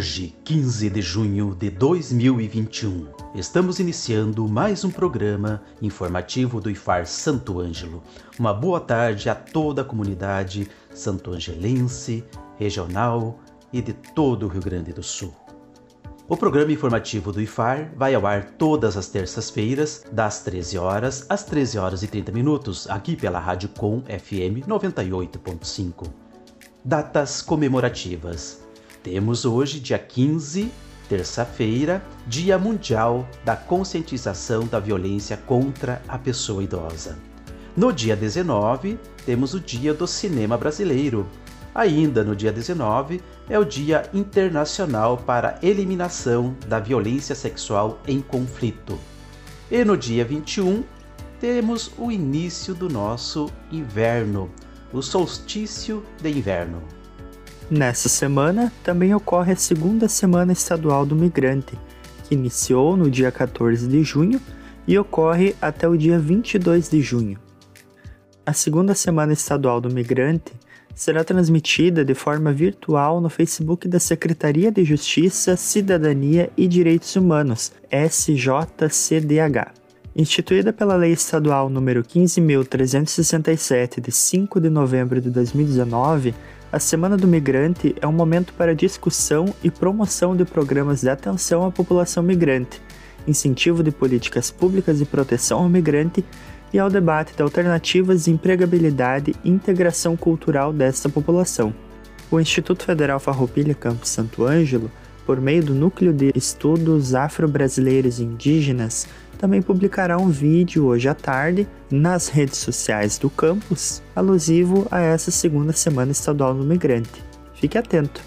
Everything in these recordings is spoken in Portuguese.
Hoje, 15 de junho de 2021, estamos iniciando mais um programa informativo do IFAR Santo Ângelo. Uma boa tarde a toda a comunidade santo-angelense, regional e de todo o Rio Grande do Sul. O programa informativo do IFAR vai ao ar todas as terças-feiras, das 13 horas às 13 horas e 30 minutos, aqui pela Rádio Com FM 98.5. Datas comemorativas. Temos hoje, dia 15, terça-feira, Dia Mundial da Conscientização da Violência contra a Pessoa Idosa. No dia 19, temos o Dia do Cinema Brasileiro. Ainda no dia 19 é o Dia Internacional para a Eliminação da Violência Sexual em Conflito. E no dia 21 temos o início do nosso inverno, o solstício de inverno. Nessa semana também ocorre a segunda Semana Estadual do Migrante, que iniciou no dia 14 de junho e ocorre até o dia 22 de junho. A segunda Semana Estadual do Migrante será transmitida de forma virtual no Facebook da Secretaria de Justiça, Cidadania e Direitos Humanos, SJCDH. Instituída pela Lei Estadual nº 15.367, de 5 de novembro de 2019, a Semana do Migrante é um momento para discussão e promoção de programas de atenção à população migrante, incentivo de políticas públicas de proteção ao migrante e ao debate de alternativas de empregabilidade e integração cultural desta população. O Instituto Federal Farroupilha Campus Santo Ângelo, por meio do Núcleo de Estudos Afro-Brasileiros e Indígenas, também publicará um vídeo hoje à tarde nas redes sociais do campus alusivo a essa segunda semana estadual do migrante. Fique atento.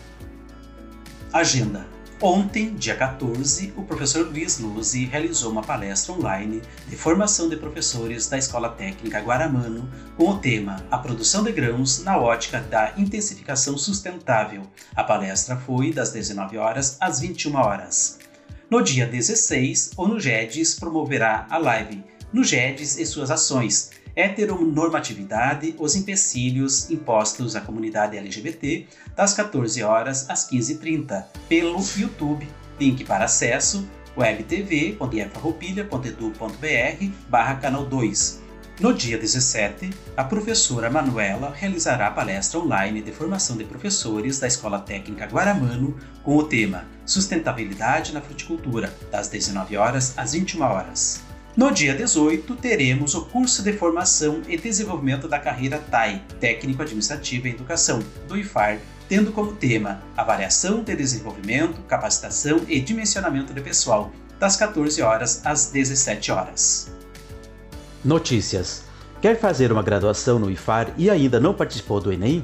Agenda. Ontem, dia 14, o professor Luiz Luzzi realizou uma palestra online de formação de professores da Escola Técnica Guaramano com o tema A produção de grãos na ótica da intensificação sustentável. A palestra foi das 19 horas às 21 horas. No dia 16, o Nugedes promoverá a live. Nugedes e suas ações, heteronormatividade, os empecilhos impostos à comunidade LGBT, das 14 horas às 15h30, pelo YouTube. Link para acesso webtv.efarroupilha.edu.br barra canal 2 no dia 17, a professora Manuela realizará a palestra online de formação de professores da Escola Técnica Guaramano com o tema Sustentabilidade na Fruticultura, das 19 horas às 21 horas. No dia 18, teremos o curso de formação e desenvolvimento da carreira TAI, Técnico Administrativo em Educação, do IFAR, tendo como tema Avaliação de Desenvolvimento, Capacitação e Dimensionamento de Pessoal, das 14 horas às 17 horas. Notícias. Quer fazer uma graduação no IFAR e ainda não participou do Enem?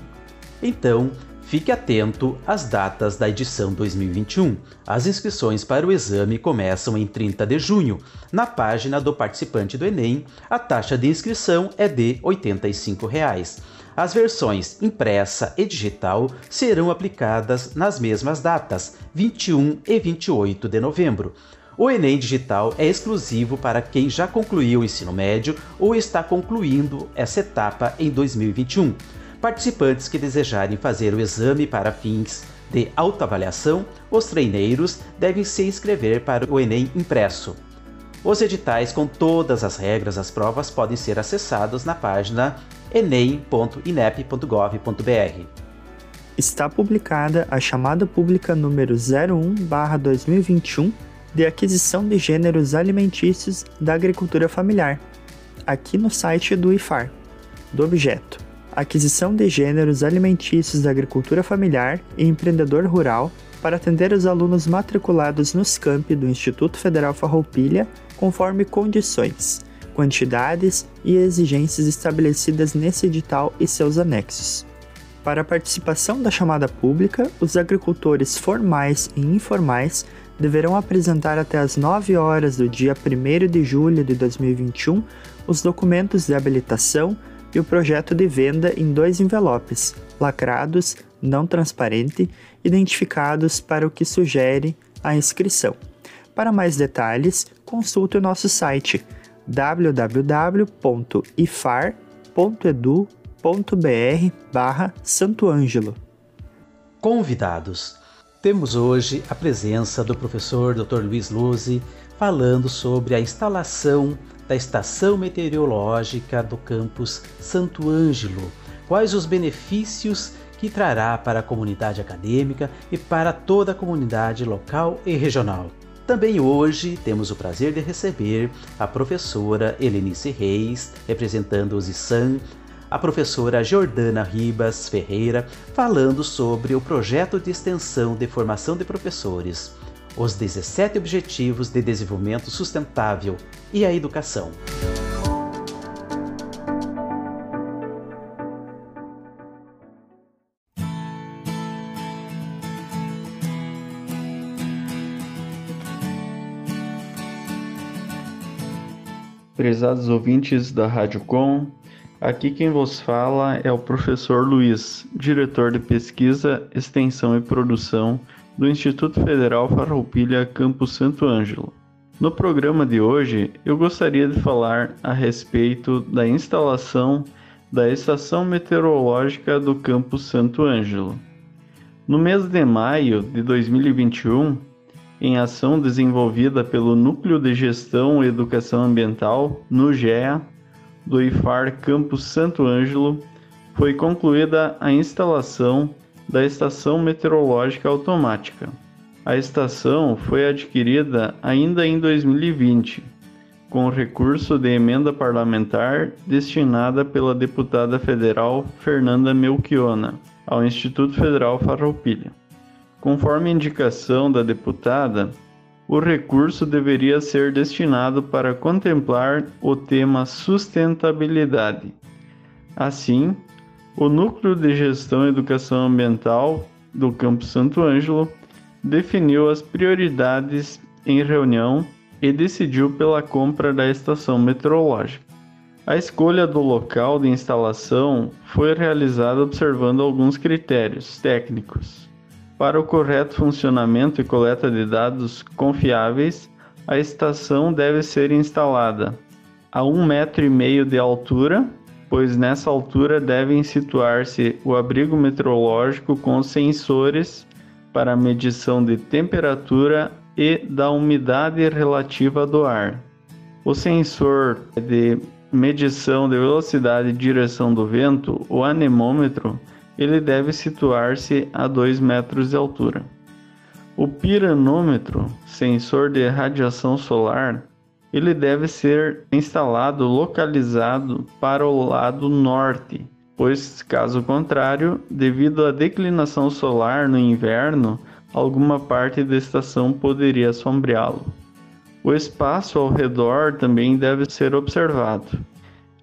Então, fique atento às datas da edição 2021. As inscrições para o exame começam em 30 de junho. Na página do participante do Enem, a taxa de inscrição é de 85 reais. As versões impressa e digital serão aplicadas nas mesmas datas, 21 e 28 de novembro. O Enem Digital é exclusivo para quem já concluiu o ensino médio ou está concluindo essa etapa em 2021. Participantes que desejarem fazer o exame para fins de autoavaliação, os treineiros devem se inscrever para o Enem impresso. Os editais com todas as regras das provas podem ser acessados na página enem.inep.gov.br. Está publicada a chamada pública número 01/2021 de aquisição de gêneros alimentícios da agricultura familiar, aqui no site do IFAR, do objeto Aquisição de gêneros alimentícios da agricultura familiar e empreendedor rural para atender os alunos matriculados nos campi do Instituto Federal Farroupilha conforme condições, quantidades e exigências estabelecidas nesse edital e seus anexos. Para a participação da chamada pública, os agricultores formais e informais deverão apresentar até as 9 horas do dia 1 de julho de 2021 os documentos de habilitação e o projeto de venda em dois envelopes, lacrados, não transparente, identificados para o que sugere a inscrição. Para mais detalhes, consulte o nosso site www.ifar.edu.br barra Santo Ângelo. Convidados. Temos hoje a presença do professor Dr. Luiz Luzi falando sobre a instalação da Estação Meteorológica do campus Santo Ângelo. Quais os benefícios que trará para a comunidade acadêmica e para toda a comunidade local e regional. Também hoje temos o prazer de receber a professora Helenice Reis, representando o ZISAN, a professora Jordana Ribas Ferreira, falando sobre o projeto de extensão de formação de professores, os 17 Objetivos de Desenvolvimento Sustentável e a Educação. Prezados ouvintes da Rádio Com, aqui quem vos fala é o professor Luiz, diretor de pesquisa, extensão e produção do Instituto Federal Farroupilha Campus Santo Ângelo. No programa de hoje, eu gostaria de falar a respeito da instalação da Estação Meteorológica do Campus Santo Ângelo. No mês de maio de 2021, em ação desenvolvida pelo Núcleo de Gestão e Educação Ambiental, NUGEA, do IFAR Campus Santo Ângelo, foi concluída a instalação da Estação Meteorológica Automática. A estação foi adquirida ainda em 2020, com recurso de emenda parlamentar destinada pela deputada federal Fernanda Melchiona ao Instituto Federal Farroupilha. Conforme indicação da deputada, o recurso deveria ser destinado para contemplar o tema sustentabilidade. Assim, o Núcleo de Gestão e Educação Ambiental do Campo Santo Ângelo definiu as prioridades em reunião e decidiu pela compra da estação meteorológica. A escolha do local de instalação foi realizada observando alguns critérios técnicos para o correto funcionamento e coleta de dados confiáveis, a estação deve ser instalada a um metro e meio de altura, pois nessa altura devem situar-se o abrigo meteorológico com sensores para medição de temperatura e da umidade relativa do ar. O sensor de medição de velocidade e direção do vento, o anemômetro, ele deve situar-se a 2 metros de altura. O piranômetro, sensor de radiação solar, ele deve ser instalado localizado para o lado norte, pois caso contrário, devido à declinação solar no inverno, alguma parte da estação poderia sombreá-lo. O espaço ao redor também deve ser observado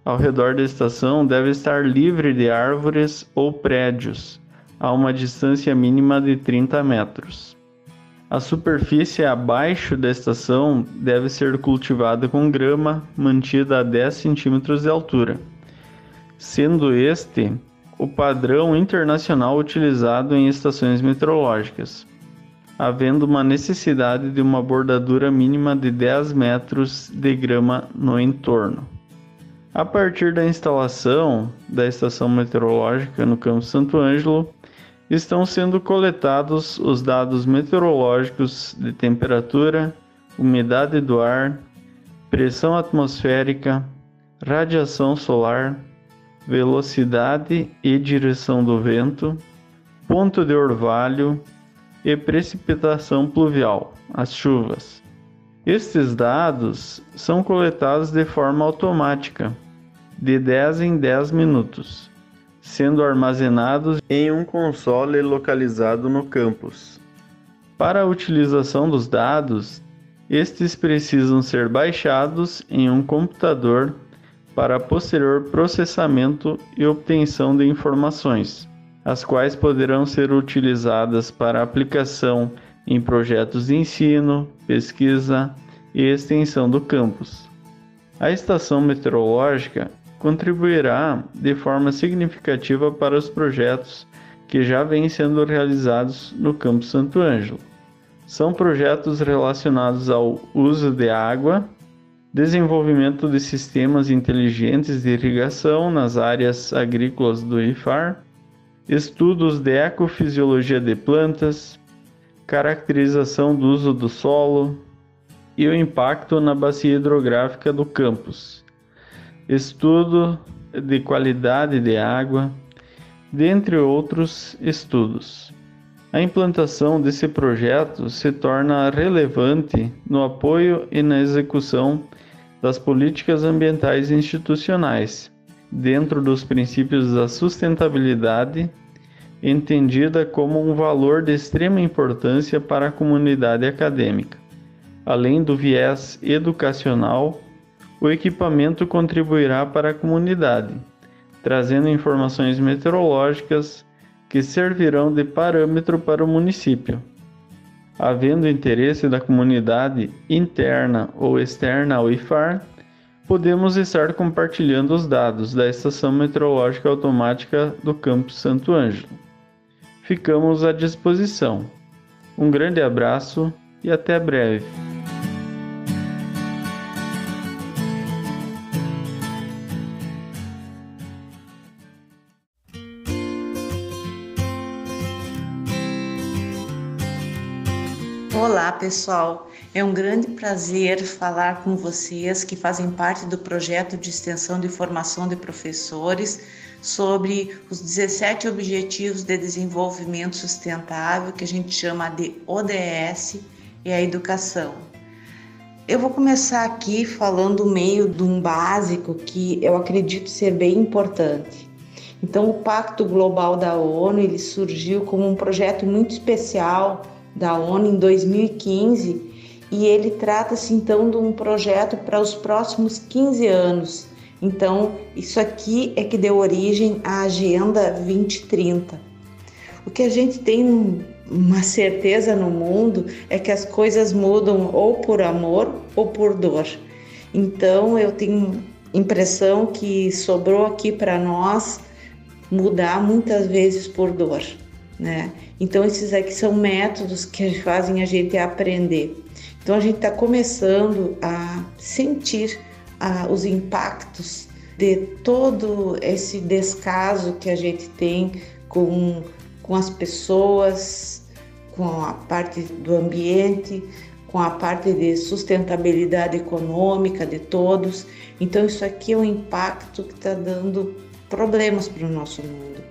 ao redor da estação deve estar livre de árvores ou prédios, a uma distância mínima de 30 metros. A superfície abaixo da estação deve ser cultivada com grama mantida a 10 centímetros de altura, sendo este o padrão internacional utilizado em estações meteorológicas, havendo uma necessidade de uma bordadura mínima de 10 metros de grama no entorno. A partir da instalação da estação meteorológica no Campo Santo Ângelo, estão sendo coletados os dados meteorológicos de temperatura, umidade do ar, pressão atmosférica, radiação solar, velocidade e direção do vento, ponto de orvalho e precipitação pluvial, as chuvas. Estes dados são coletados de forma automática de 10 em 10 minutos, sendo armazenados em um console localizado no campus. Para a utilização dos dados, Estes precisam ser baixados em um computador para posterior processamento e obtenção de informações, as quais poderão ser utilizadas para aplicação em projetos de ensino, pesquisa e extensão do campus. A estação meteorológica contribuirá de forma significativa para os projetos que já vêm sendo realizados no Campus Santo Ângelo. São projetos relacionados ao uso de água, desenvolvimento de sistemas inteligentes de irrigação nas áreas agrícolas do IFAR, estudos de ecofisiologia de plantas, caracterização do uso do solo e o impacto na bacia hidrográfica do campus, estudo de qualidade de água, dentre outros estudos. A implantação desse projeto se torna relevante no apoio e na execução das políticas ambientais institucionais, dentro dos princípios da sustentabilidade, entendida como um valor de extrema importância para a comunidade acadêmica. Além do viés educacional, o equipamento contribuirá para a comunidade, trazendo informações meteorológicas que servirão de parâmetro para o município. Havendo interesse da comunidade interna ou externa ao IFAR, podemos estar compartilhando os dados da Estação Meteorológica Automática do Campus Santo Ângelo. Ficamos à disposição. Um grande abraço e até breve. Pessoal. É um grande prazer falar com vocês que fazem parte do projeto de extensão de formação de professores sobre os 17 Objetivos de Desenvolvimento Sustentável, que a gente chama de ODS, e a educação. Eu vou começar aqui falando meio de um básico que eu acredito ser bem importante. Então, o Pacto Global da ONU ele surgiu como um projeto muito especial da ONU em 2015 e ele trata-se então de um projeto para os próximos 15 anos. Então, isso aqui é que deu origem à Agenda 2030. O que a gente tem uma certeza no mundo é que as coisas mudam ou por amor ou por dor. Então, eu tenho impressão que sobrou aqui para nós mudar muitas vezes por dor né? Então esses aqui são métodos que fazem a gente aprender. Então a gente está começando a sentir ah, os impactos de todo esse descaso que a gente tem com, com as pessoas, com a parte do ambiente, com a parte de sustentabilidade econômica de todos. Então isso aqui é um impacto que está dando problemas para o nosso mundo.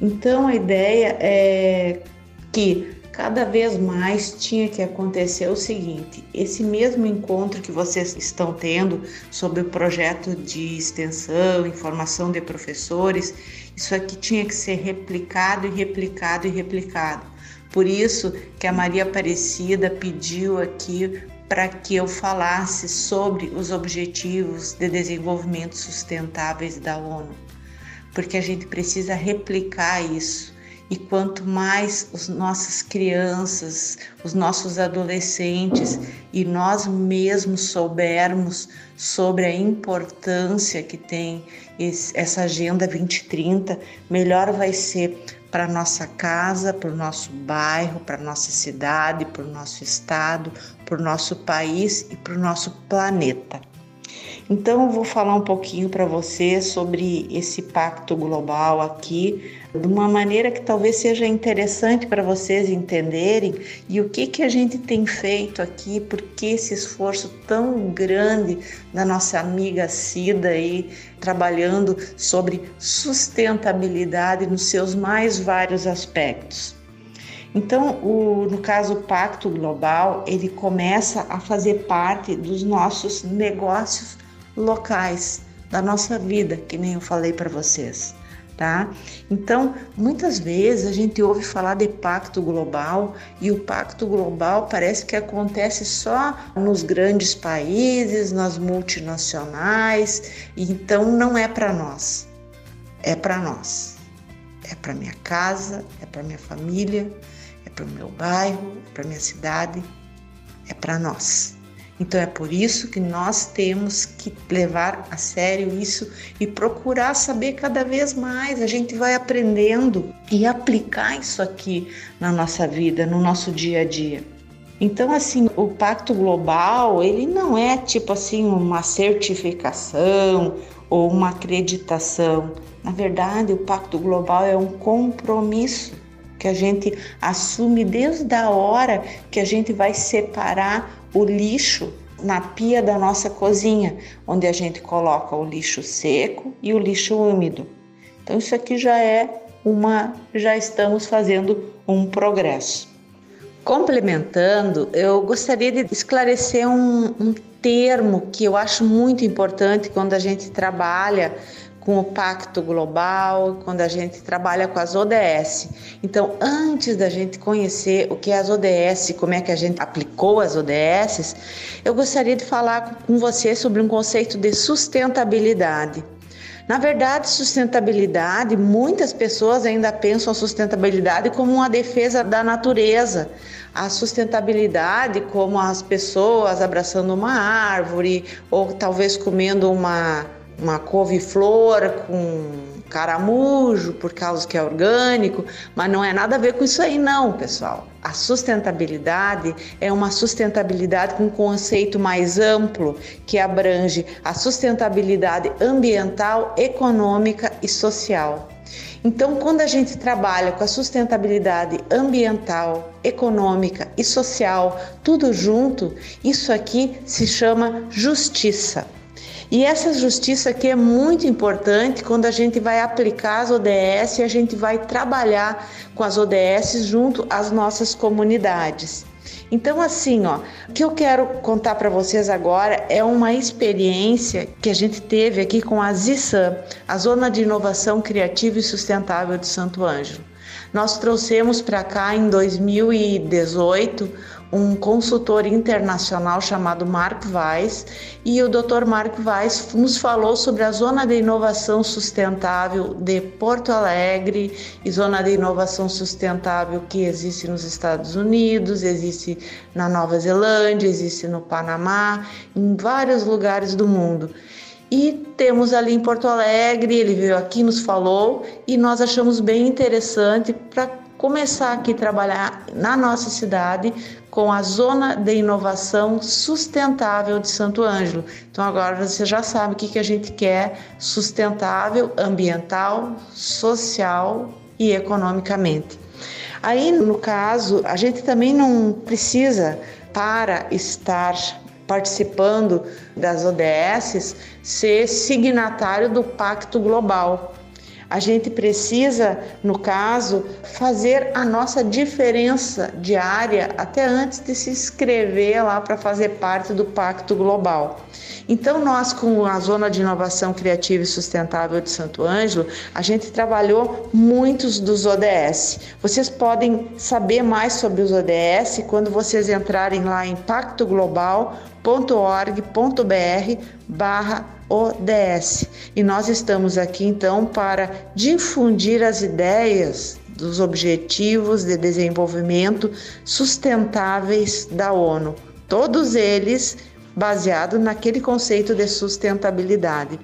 Então a ideia é que cada vez mais tinha que acontecer o seguinte: esse mesmo encontro que vocês estão tendo sobre o projeto de extensão, informação de professores, isso aqui tinha que ser replicado e replicado e replicado. Por isso que a Maria Aparecida pediu aqui para que eu falasse sobre os objetivos de desenvolvimento sustentáveis da ONU porque a gente precisa replicar isso. E quanto mais as nossas crianças, os nossos adolescentes e nós mesmos soubermos sobre a importância que tem esse, essa Agenda 2030, melhor vai ser para nossa casa, para o nosso bairro, para nossa cidade, para o nosso estado, para o nosso país e para o nosso planeta. Então, eu vou falar um pouquinho para você sobre esse pacto global aqui, de uma maneira que talvez seja interessante para vocês entenderem e o que, que a gente tem feito aqui, por que esse esforço tão grande da nossa amiga Cida aí, trabalhando sobre sustentabilidade nos seus mais vários aspectos. Então, o, no caso o Pacto Global, ele começa a fazer parte dos nossos negócios locais da nossa vida, que nem eu falei para vocês, tá? Então, muitas vezes a gente ouve falar de pacto global e o pacto global parece que acontece só nos grandes países, nas multinacionais, então não é para nós. É para nós. É para minha casa, é para minha família, é para o meu bairro, é para minha cidade, é para nós. Então é por isso que nós temos que levar a sério isso e procurar saber cada vez mais. A gente vai aprendendo e aplicar isso aqui na nossa vida, no nosso dia a dia. Então, assim, o Pacto Global, ele não é tipo assim uma certificação ou uma acreditação. Na verdade, o Pacto Global é um compromisso que a gente assume desde a hora que a gente vai separar o lixo na pia da nossa cozinha, onde a gente coloca o lixo seco e o lixo úmido. Então isso aqui já é uma, já estamos fazendo um progresso. Complementando, eu gostaria de esclarecer um, um termo que eu acho muito importante quando a gente trabalha com o Pacto Global, quando a gente trabalha com as ODS. Então, antes da gente conhecer o que é as ODS, como é que a gente aplicou as ODS, eu gostaria de falar com você sobre um conceito de sustentabilidade. Na verdade, sustentabilidade, muitas pessoas ainda pensam a sustentabilidade como uma defesa da natureza. A sustentabilidade, como as pessoas abraçando uma árvore ou talvez comendo uma uma couve-flor com caramujo, por causa que é orgânico, mas não é nada a ver com isso aí não, pessoal. A sustentabilidade é uma sustentabilidade com um conceito mais amplo que abrange a sustentabilidade ambiental, econômica e social. Então, quando a gente trabalha com a sustentabilidade ambiental, econômica e social, tudo junto, isso aqui se chama justiça. E essa justiça aqui é muito importante quando a gente vai aplicar as ODS e a gente vai trabalhar com as ODS junto às nossas comunidades. Então, assim, ó, o que eu quero contar para vocês agora é uma experiência que a gente teve aqui com a ZISAM, a Zona de Inovação Criativa e Sustentável de Santo Ângelo. Nós trouxemos para cá em 2018 um consultor internacional chamado Mark Weiss, e o Dr. Mark Weiss nos falou sobre a Zona de Inovação Sustentável de Porto Alegre e Zona de Inovação Sustentável que existe nos Estados Unidos, existe na Nova Zelândia, existe no Panamá, em vários lugares do mundo. E temos ali em Porto Alegre, ele veio aqui, nos falou e nós achamos bem interessante para começar aqui a trabalhar na nossa cidade com a Zona de Inovação Sustentável de Santo Ângelo. Então agora você já sabe o que, que a gente quer: sustentável, ambiental, social e economicamente. Aí, no caso, a gente também não precisa, para estar participando das ODS, ser signatário do Pacto Global. A gente precisa, no caso, fazer a nossa diferença diária até antes de se inscrever lá para fazer parte do Pacto Global. Então, nós, com a Zona de Inovação Criativa e Sustentável de Santo Ângelo, a gente trabalhou muitos dos ODS. Vocês podem saber mais sobre os ODS quando vocês entrarem lá em pactoglobal.org.br barra ODS. E nós estamos aqui então para difundir as ideias dos Objetivos de Desenvolvimento Sustentáveis da ONU, todos eles baseados naquele conceito de sustentabilidade.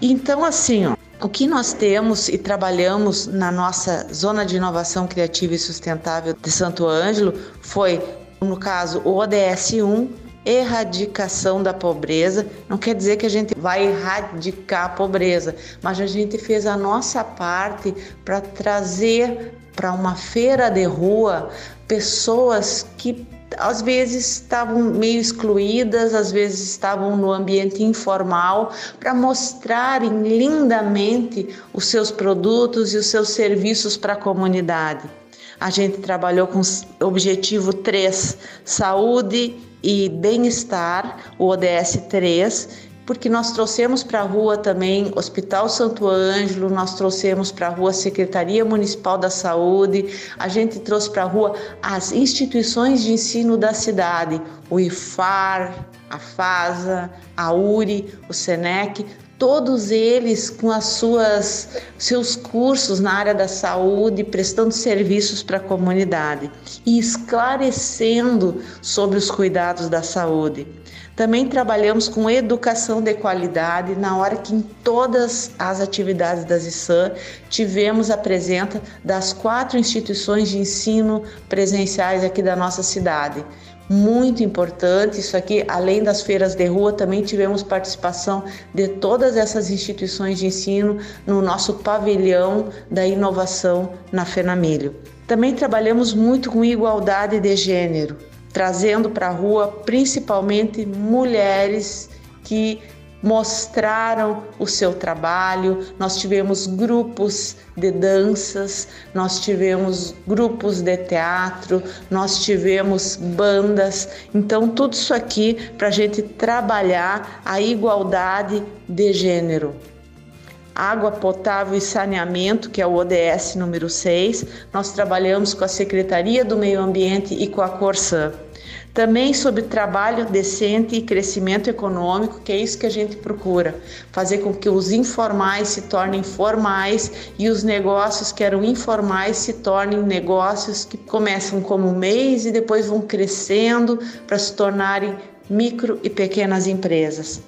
Então, assim, ó, o que nós temos e trabalhamos na nossa Zona de Inovação Criativa e Sustentável de Santo Ângelo foi, no caso, o ODS 1, erradicação da pobreza. Não quer dizer que a gente vai erradicar a pobreza, mas a gente fez a nossa parte para trazer para uma feira de rua pessoas que às vezes estavam meio excluídas, às vezes estavam no ambiente informal, para mostrarem lindamente os seus produtos e os seus serviços para a comunidade. A gente trabalhou com objetivo 3, saúde e bem-estar, o ODS 3, porque nós trouxemos para a rua também Hospital Santo Ângelo, nós trouxemos para a rua Secretaria Municipal da Saúde, a gente trouxe para a rua as instituições de ensino da cidade, o IFAR, a FASA, a URI, o SENEC, todos eles com as suas seus cursos na área da saúde, prestando serviços para a comunidade e esclarecendo sobre os cuidados da saúde. Também trabalhamos com educação de qualidade, na hora que em todas as atividades das ISAM tivemos a presença das quatro instituições de ensino presenciais aqui da nossa cidade muito importante. Isso aqui, além das feiras de rua, também tivemos participação de todas essas instituições de ensino no nosso pavilhão da inovação na Fenamilho. Também trabalhamos muito com igualdade de gênero, trazendo para a rua principalmente mulheres que mostraram o seu trabalho. Nós tivemos grupos de danças, nós tivemos grupos de teatro, nós tivemos bandas. Então, tudo isso aqui para a gente trabalhar a igualdade de gênero. Água potável e saneamento, que é o ODS número 6, nós trabalhamos com a Secretaria do Meio Ambiente e com a Corsã. Também sobre trabalho decente e crescimento econômico, que é isso que a gente procura, fazer com que os informais se tornem formais e os negócios que eram informais se tornem negócios que começam como mês e depois vão crescendo para se tornarem micro e pequenas empresas.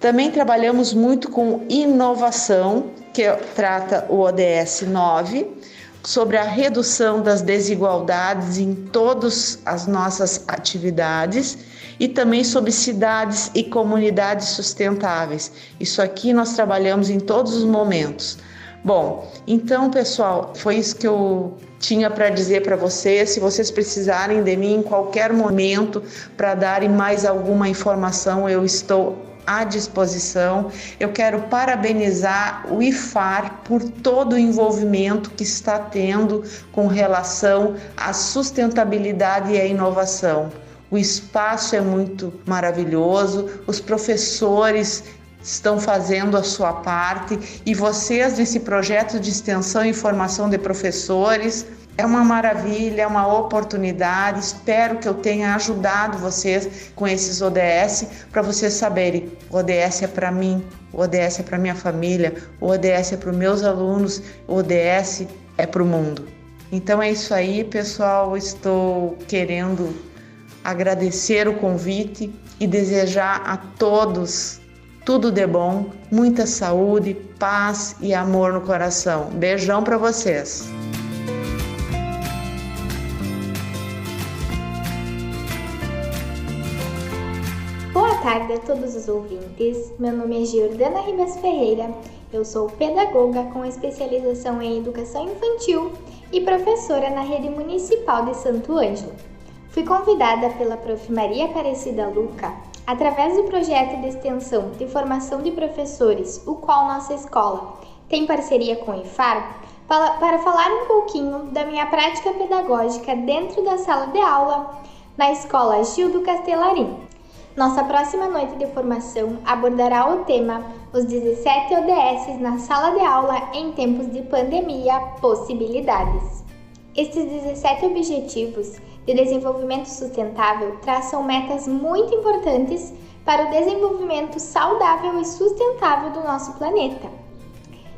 Também trabalhamos muito com inovação, que trata o ODS 9, sobre a redução das desigualdades em todas as nossas atividades e também sobre cidades e comunidades sustentáveis. Isso aqui nós trabalhamos em todos os momentos. Bom, então, pessoal, foi isso que eu tinha para dizer para vocês. Se vocês precisarem de mim em qualquer momento para darem mais alguma informação, eu estou à disposição. Eu quero parabenizar o IFAR por todo o envolvimento que está tendo com relação à sustentabilidade e à inovação. O espaço é muito maravilhoso, os professores estão fazendo a sua parte e vocês nesse projeto de extensão e formação de professores é uma maravilha, é uma oportunidade. Espero que eu tenha ajudado vocês com esses ODS para vocês saberem: o ODS é para mim, o ODS é para minha família, o ODS é para os meus alunos, o ODS é para o mundo. Então é isso aí, pessoal. Estou querendo agradecer o convite e desejar a todos tudo de bom, muita saúde, paz e amor no coração. Beijão para vocês. Tarde a todos os ouvintes. Meu nome é Giordana Ribas Ferreira. Eu sou pedagoga com especialização em educação infantil e professora na rede municipal de Santo Ângelo. Fui convidada pela Prof. Maria Aparecida Luca através do projeto de extensão de formação de professores, o qual nossa escola tem parceria com o IFAR, para falar um pouquinho da minha prática pedagógica dentro da sala de aula na escola Gildo Castelarim. Nossa próxima noite de formação abordará o tema Os 17 ODS na sala de aula em tempos de pandemia possibilidades. Estes 17 objetivos de desenvolvimento sustentável traçam metas muito importantes para o desenvolvimento saudável e sustentável do nosso planeta.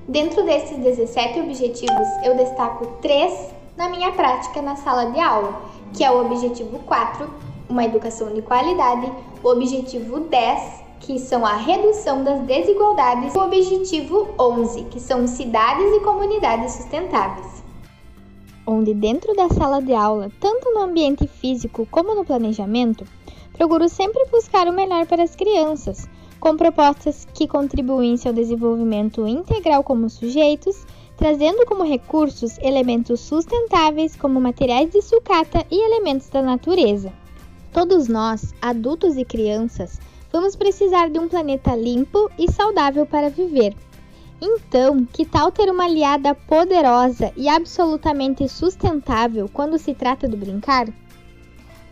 Dentro desses 17 objetivos, eu destaco três na minha prática na sala de aula, que é o objetivo 4, uma educação de qualidade, o objetivo 10, que são a redução das desigualdades, e o objetivo 11, que são cidades e comunidades sustentáveis. Onde dentro da sala de aula, tanto no ambiente físico como no planejamento, procuro sempre buscar o melhor para as crianças, com propostas que contribuem seu desenvolvimento integral como sujeitos, trazendo como recursos elementos sustentáveis como materiais de sucata e elementos da natureza. Todos nós, adultos e crianças, vamos precisar de um planeta limpo e saudável para viver. Então, que tal ter uma aliada poderosa e absolutamente sustentável quando se trata do brincar?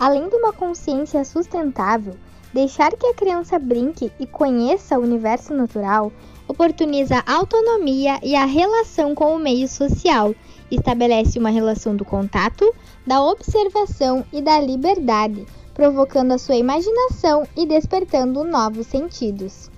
Além de uma consciência sustentável, Deixar que a criança brinque e conheça o universo natural oportuniza a autonomia e a relação com o meio social, estabelece uma relação do contato, da observação e da liberdade, provocando a sua imaginação e despertando novos sentidos.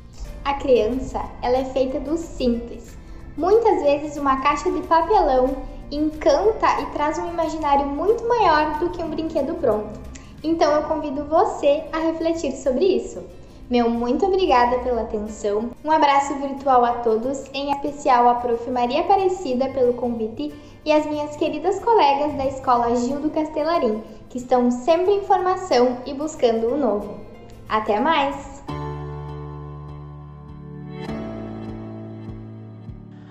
A criança, ela é feita do simples. Muitas vezes uma caixa de papelão encanta e traz um imaginário muito maior do que um brinquedo pronto. Então eu convido você a refletir sobre isso. Meu muito obrigada pela atenção. Um abraço virtual a todos, em especial a Prof. Maria Aparecida pelo convite e as minhas queridas colegas da Escola Gildo Castelarim, que estão sempre em formação e buscando o novo. Até mais!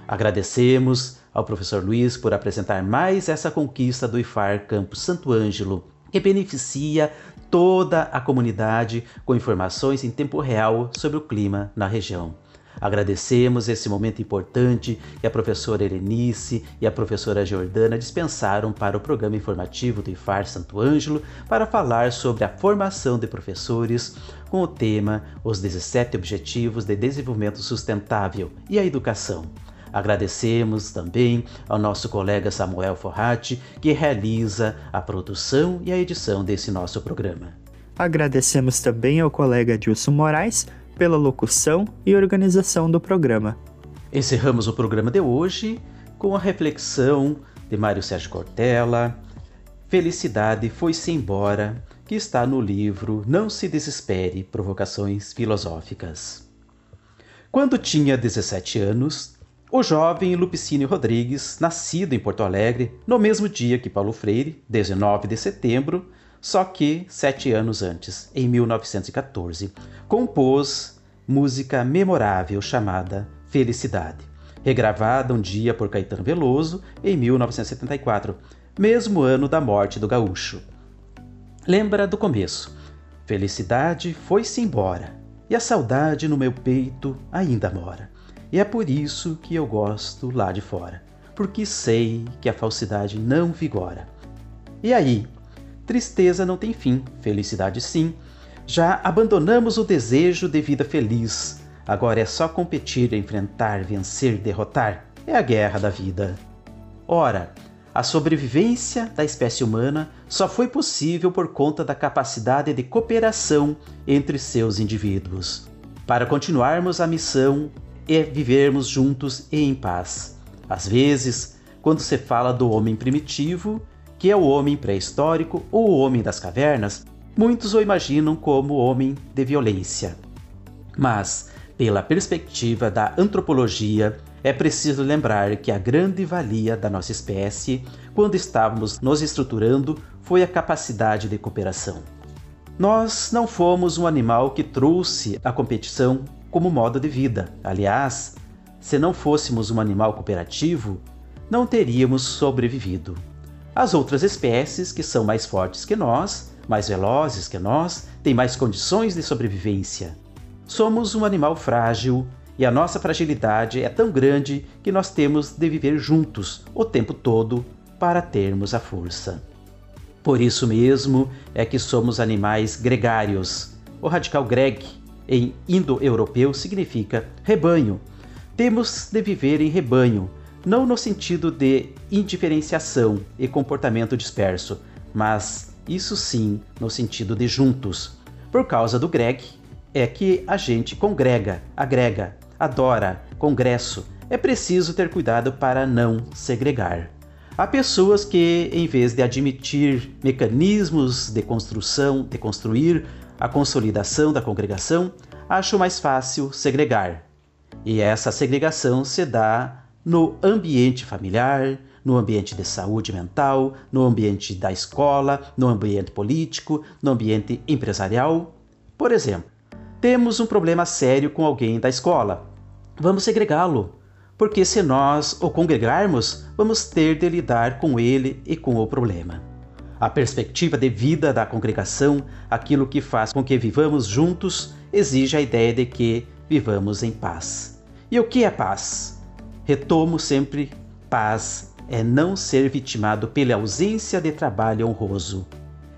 Agradecemos ao professor Luiz por apresentar mais essa conquista do IFAR Campo Santo Ângelo, que beneficia toda a comunidade com informações em tempo real sobre o clima na região. Agradecemos esse momento importante que a professora Erenice e a professora Jordana dispensaram para o programa informativo do IFAR Santo Ângelo para falar sobre a formação de professores com o tema Os 17 Objetivos de Desenvolvimento Sustentável e a Educação. Agradecemos também ao nosso colega Samuel Forratti, que realiza a produção e a edição desse nosso programa. Agradecemos também ao colega Dilson Moraes pela locução e organização do programa. Encerramos o programa de hoje com a reflexão de Mário Sérgio Cortella. Felicidade foi-se embora, que está no livro Não se desespere, provocações filosóficas. Quando tinha 17 anos, o jovem Lupicínio Rodrigues, nascido em Porto Alegre no mesmo dia que Paulo Freire, 19 de setembro, só que sete anos antes, em 1914, compôs música memorável chamada Felicidade, regravada um dia por Caetano Veloso em 1974, mesmo ano da morte do gaúcho. Lembra do começo? Felicidade foi-se embora, e a saudade no meu peito ainda mora. E é por isso que eu gosto lá de fora, porque sei que a falsidade não vigora. E aí? Tristeza não tem fim, felicidade sim. Já abandonamos o desejo de vida feliz. Agora é só competir, enfrentar, vencer, derrotar. É a guerra da vida. Ora, a sobrevivência da espécie humana só foi possível por conta da capacidade de cooperação entre seus indivíduos. Para continuarmos a missão, é vivermos juntos e em paz. Às vezes, quando se fala do homem primitivo, que é o homem pré-histórico ou o homem das cavernas, muitos o imaginam como homem de violência. Mas, pela perspectiva da antropologia, é preciso lembrar que a grande valia da nossa espécie, quando estávamos nos estruturando, foi a capacidade de cooperação. Nós não fomos um animal que trouxe a competição como modo de vida. Aliás, se não fôssemos um animal cooperativo, não teríamos sobrevivido. As outras espécies, que são mais fortes que nós, mais velozes que nós, têm mais condições de sobrevivência. Somos um animal frágil e a nossa fragilidade é tão grande que nós temos de viver juntos o tempo todo para termos a força. Por isso mesmo é que somos animais gregários. O radical greg em indo-europeu significa rebanho. Temos de viver em rebanho, não no sentido de indiferenciação e comportamento disperso, mas isso sim no sentido de juntos. Por causa do greg, é que a gente congrega, agrega, adora, congresso. É preciso ter cuidado para não segregar. Há pessoas que, em vez de admitir mecanismos de construção, de construir a consolidação da congregação, acho mais fácil segregar. E essa segregação se dá no ambiente familiar, no ambiente de saúde mental, no ambiente da escola, no ambiente político, no ambiente empresarial. Por exemplo, temos um problema sério com alguém da escola. Vamos segregá-lo, porque se nós o congregarmos, vamos ter de lidar com ele e com o problema. A perspectiva de vida da congregação, aquilo que faz com que vivamos juntos, exige a ideia de que vivamos em paz. E o que é paz? Retomo sempre: paz é não ser vitimado pela ausência de trabalho honroso.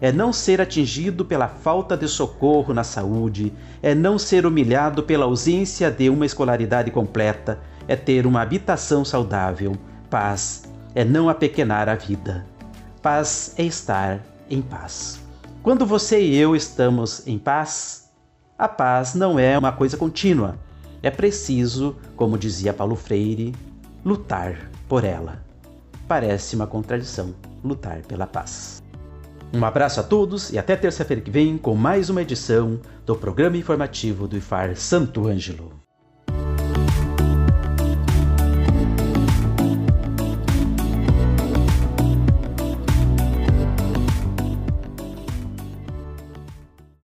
é não ser atingido pela falta de socorro na saúde, é não ser humilhado pela ausência de uma escolaridade completa, é ter uma habitação saudável. Paz é não apequenar a vida. Paz é estar em paz. Quando você e eu estamos em paz, a paz não é uma coisa contínua. É preciso, como dizia Paulo Freire, lutar por ela. Parece uma contradição lutar pela paz. Um abraço a todos e até terça-feira que vem com mais uma edição do programa informativo do IFAR Santo Ângelo.